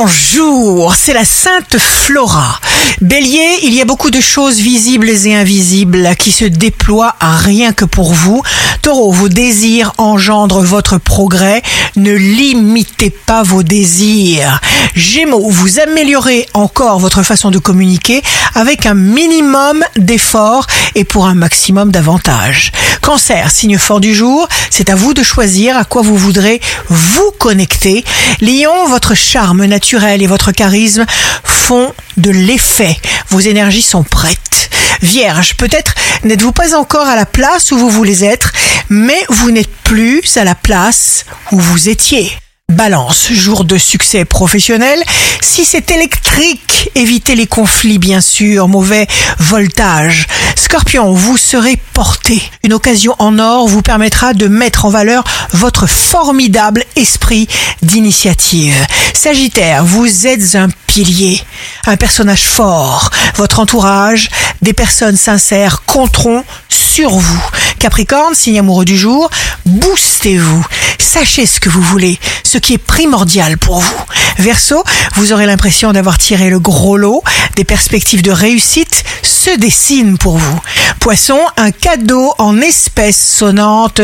Bonjour, c'est la Sainte Flora. Bélier, il y a beaucoup de choses visibles et invisibles qui se déploient à rien que pour vous. Taureau, vos désirs engendrent votre progrès. Ne limitez pas vos désirs. Gémeaux, vous améliorez encore votre façon de communiquer avec un minimum d'efforts et pour un maximum d'avantages. Cancer, signe fort du jour, c'est à vous de choisir à quoi vous voudrez vous connecter. Lion, votre charme naturel et votre charisme font de l'effet. Vos énergies sont prêtes. Vierge, peut-être n'êtes-vous pas encore à la place où vous voulez être, mais vous n'êtes plus à la place où vous étiez. Balance, jour de succès professionnel. Si c'est électrique, évitez les conflits bien sûr, mauvais voltage. Scorpion, vous serez porté. Une occasion en or vous permettra de mettre en valeur votre formidable esprit d'initiative. Sagittaire, vous êtes un pilier, un personnage fort. Votre entourage, des personnes sincères compteront sur vous. Capricorne, signe amoureux du jour, boostez-vous. Sachez ce que vous voulez, ce qui est primordial pour vous. Verseau, vous aurez l'impression d'avoir tiré le gros lot, des perspectives de réussite se dessinent pour vous. Poisson, un cadeau en espèces sonnantes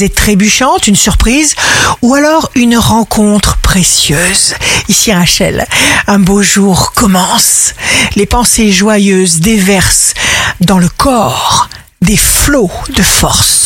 et trébuchantes, une surprise, ou alors une rencontre précieuse. Ici Rachel, un beau jour commence. Les pensées joyeuses déversent dans le corps des flots de force.